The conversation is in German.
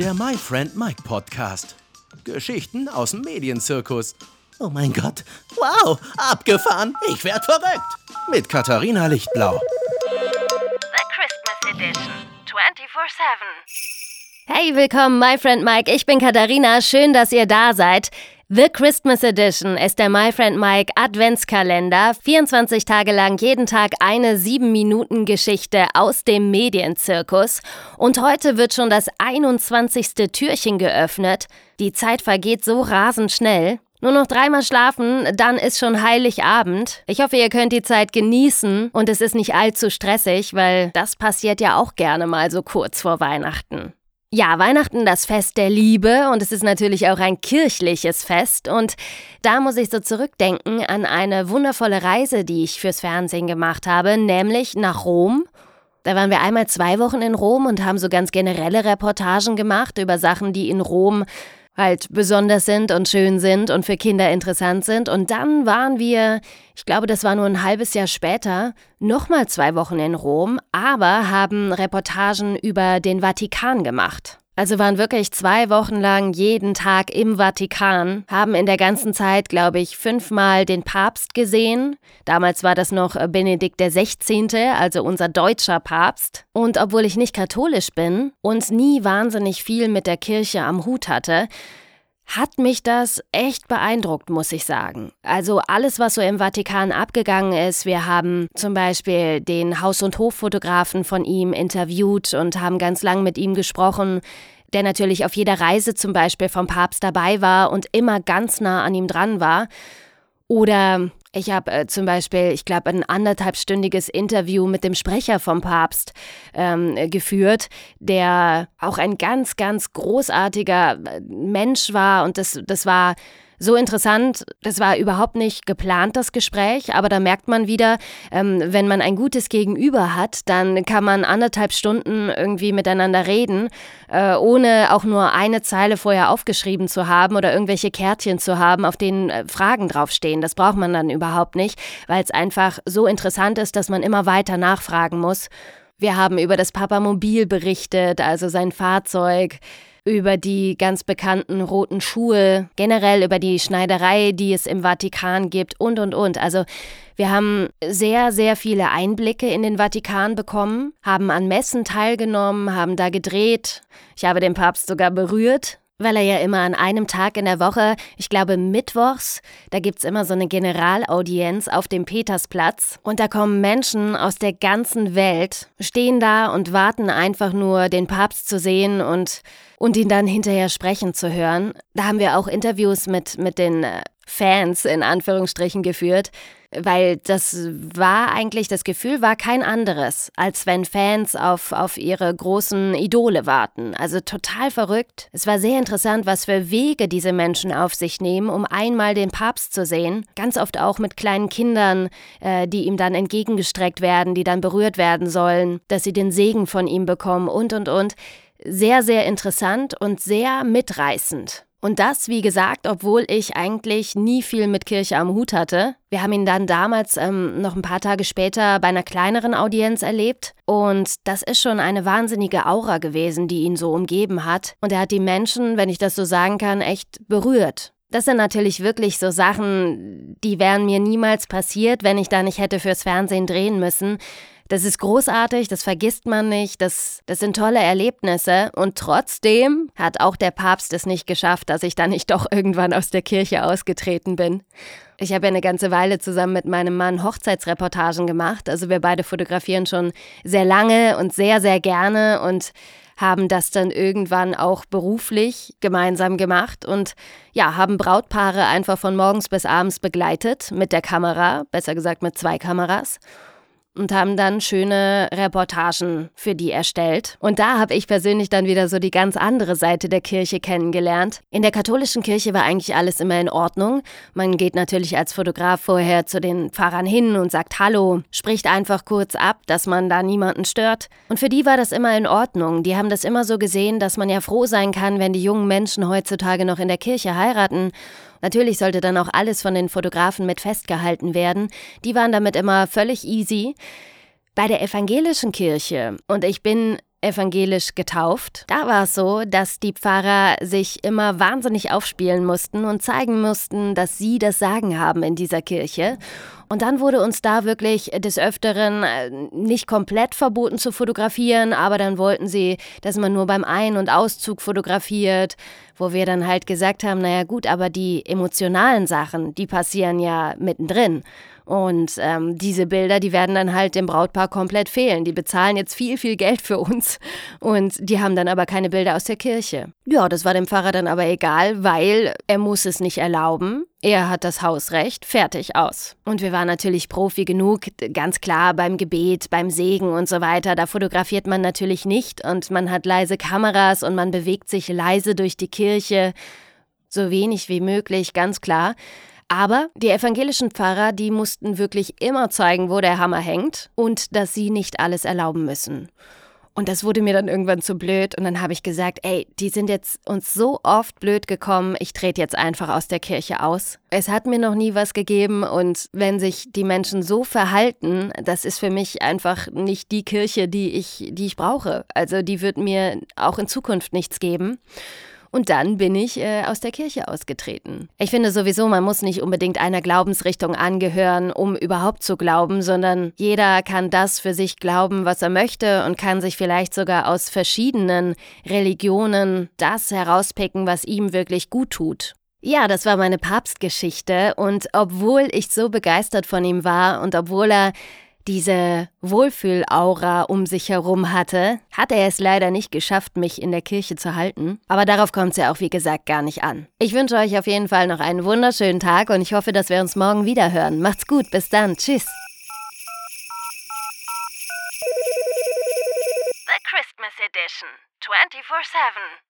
Der My Friend Mike Podcast. Geschichten aus dem Medienzirkus. Oh mein Gott. Wow, abgefahren. Ich werd verrückt. Mit Katharina Lichtblau. The Christmas Edition. 24-7. Hey, willkommen, my friend Mike. Ich bin Katharina. Schön, dass ihr da seid. The Christmas Edition ist der My Friend Mike Adventskalender. 24 Tage lang jeden Tag eine 7-Minuten-Geschichte aus dem Medienzirkus. Und heute wird schon das 21. Türchen geöffnet. Die Zeit vergeht so rasend schnell. Nur noch dreimal schlafen, dann ist schon Heiligabend. Ich hoffe, ihr könnt die Zeit genießen und es ist nicht allzu stressig, weil das passiert ja auch gerne mal so kurz vor Weihnachten. Ja, Weihnachten das Fest der Liebe und es ist natürlich auch ein kirchliches Fest und da muss ich so zurückdenken an eine wundervolle Reise, die ich fürs Fernsehen gemacht habe, nämlich nach Rom. Da waren wir einmal zwei Wochen in Rom und haben so ganz generelle Reportagen gemacht über Sachen, die in Rom halt besonders sind und schön sind und für Kinder interessant sind. Und dann waren wir, ich glaube, das war nur ein halbes Jahr später, nochmal zwei Wochen in Rom, aber haben Reportagen über den Vatikan gemacht. Also waren wirklich zwei Wochen lang jeden Tag im Vatikan, haben in der ganzen Zeit, glaube ich, fünfmal den Papst gesehen. Damals war das noch Benedikt XVI., also unser deutscher Papst. Und obwohl ich nicht katholisch bin und nie wahnsinnig viel mit der Kirche am Hut hatte, hat mich das echt beeindruckt, muss ich sagen. Also alles, was so im Vatikan abgegangen ist. Wir haben zum Beispiel den Haus- und Hoffotografen von ihm interviewt und haben ganz lang mit ihm gesprochen, der natürlich auf jeder Reise zum Beispiel vom Papst dabei war und immer ganz nah an ihm dran war. Oder ich habe äh, zum Beispiel, ich glaube, ein anderthalbstündiges Interview mit dem Sprecher vom Papst ähm, geführt, der auch ein ganz, ganz großartiger äh, Mensch war. Und das, das war so interessant. Das war überhaupt nicht geplant, das Gespräch, aber da merkt man wieder, ähm, wenn man ein gutes Gegenüber hat, dann kann man anderthalb Stunden irgendwie miteinander reden, äh, ohne auch nur eine Zeile vorher aufgeschrieben zu haben oder irgendwelche Kärtchen zu haben, auf denen äh, Fragen draufstehen. Das braucht man dann überhaupt nicht, weil es einfach so interessant ist, dass man immer weiter nachfragen muss. Wir haben über das Papamobil berichtet, also sein Fahrzeug über die ganz bekannten roten Schuhe, generell über die Schneiderei, die es im Vatikan gibt und, und, und. Also wir haben sehr, sehr viele Einblicke in den Vatikan bekommen, haben an Messen teilgenommen, haben da gedreht. Ich habe den Papst sogar berührt weil er ja immer an einem Tag in der Woche, ich glaube mittwochs, da gibt es immer so eine Generalaudienz auf dem Petersplatz und da kommen Menschen aus der ganzen Welt, stehen da und warten einfach nur, den Papst zu sehen und, und ihn dann hinterher sprechen zu hören. Da haben wir auch Interviews mit, mit den äh, Fans in Anführungsstrichen geführt, weil das war eigentlich, das Gefühl war kein anderes, als wenn Fans auf, auf ihre großen Idole warten. Also total verrückt. Es war sehr interessant, was für Wege diese Menschen auf sich nehmen, um einmal den Papst zu sehen. Ganz oft auch mit kleinen Kindern, äh, die ihm dann entgegengestreckt werden, die dann berührt werden sollen, dass sie den Segen von ihm bekommen und, und, und. Sehr, sehr interessant und sehr mitreißend. Und das, wie gesagt, obwohl ich eigentlich nie viel mit Kirche am Hut hatte. Wir haben ihn dann damals ähm, noch ein paar Tage später bei einer kleineren Audienz erlebt. Und das ist schon eine wahnsinnige Aura gewesen, die ihn so umgeben hat. Und er hat die Menschen, wenn ich das so sagen kann, echt berührt. Das sind natürlich wirklich so Sachen, die wären mir niemals passiert, wenn ich da nicht hätte fürs Fernsehen drehen müssen. Das ist großartig, das vergisst man nicht, das, das sind tolle Erlebnisse. Und trotzdem hat auch der Papst es nicht geschafft, dass ich dann nicht doch irgendwann aus der Kirche ausgetreten bin. Ich habe ja eine ganze Weile zusammen mit meinem Mann Hochzeitsreportagen gemacht. Also wir beide fotografieren schon sehr lange und sehr, sehr gerne und haben das dann irgendwann auch beruflich gemeinsam gemacht und ja, haben Brautpaare einfach von morgens bis abends begleitet mit der Kamera, besser gesagt mit zwei Kameras und haben dann schöne Reportagen für die erstellt. Und da habe ich persönlich dann wieder so die ganz andere Seite der Kirche kennengelernt. In der katholischen Kirche war eigentlich alles immer in Ordnung. Man geht natürlich als Fotograf vorher zu den Pfarrern hin und sagt Hallo, spricht einfach kurz ab, dass man da niemanden stört. Und für die war das immer in Ordnung. Die haben das immer so gesehen, dass man ja froh sein kann, wenn die jungen Menschen heutzutage noch in der Kirche heiraten Natürlich sollte dann auch alles von den Fotografen mit festgehalten werden. Die waren damit immer völlig easy. Bei der evangelischen Kirche, und ich bin evangelisch getauft. Da war es so, dass die Pfarrer sich immer wahnsinnig aufspielen mussten und zeigen mussten, dass sie das Sagen haben in dieser Kirche. Und dann wurde uns da wirklich des Öfteren äh, nicht komplett verboten zu fotografieren, aber dann wollten sie, dass man nur beim Ein- und Auszug fotografiert, wo wir dann halt gesagt haben, naja gut, aber die emotionalen Sachen, die passieren ja mittendrin. Und ähm, diese Bilder, die werden dann halt dem Brautpaar komplett fehlen. Die bezahlen jetzt viel, viel Geld für uns und die haben dann aber keine Bilder aus der Kirche. Ja, das war dem Pfarrer dann aber egal, weil er muss es nicht erlauben. Er hat das Hausrecht, fertig aus. Und wir waren natürlich Profi genug, ganz klar beim Gebet, beim Segen und so weiter. Da fotografiert man natürlich nicht und man hat leise Kameras und man bewegt sich leise durch die Kirche. So wenig wie möglich, ganz klar. Aber die evangelischen Pfarrer, die mussten wirklich immer zeigen, wo der Hammer hängt und dass sie nicht alles erlauben müssen. Und das wurde mir dann irgendwann zu blöd und dann habe ich gesagt, ey, die sind jetzt uns so oft blöd gekommen, ich trete jetzt einfach aus der Kirche aus. Es hat mir noch nie was gegeben und wenn sich die Menschen so verhalten, das ist für mich einfach nicht die Kirche, die ich, die ich brauche. Also die wird mir auch in Zukunft nichts geben. Und dann bin ich äh, aus der Kirche ausgetreten. Ich finde sowieso, man muss nicht unbedingt einer Glaubensrichtung angehören, um überhaupt zu glauben, sondern jeder kann das für sich glauben, was er möchte und kann sich vielleicht sogar aus verschiedenen Religionen das herauspicken, was ihm wirklich gut tut. Ja, das war meine Papstgeschichte und obwohl ich so begeistert von ihm war und obwohl er diese Wohlfühlaura um sich herum hatte, hat er es leider nicht geschafft, mich in der Kirche zu halten. Aber darauf kommt es ja auch, wie gesagt, gar nicht an. Ich wünsche euch auf jeden Fall noch einen wunderschönen Tag und ich hoffe, dass wir uns morgen wieder hören. Macht's gut, bis dann, tschüss. The Christmas Edition 24 7.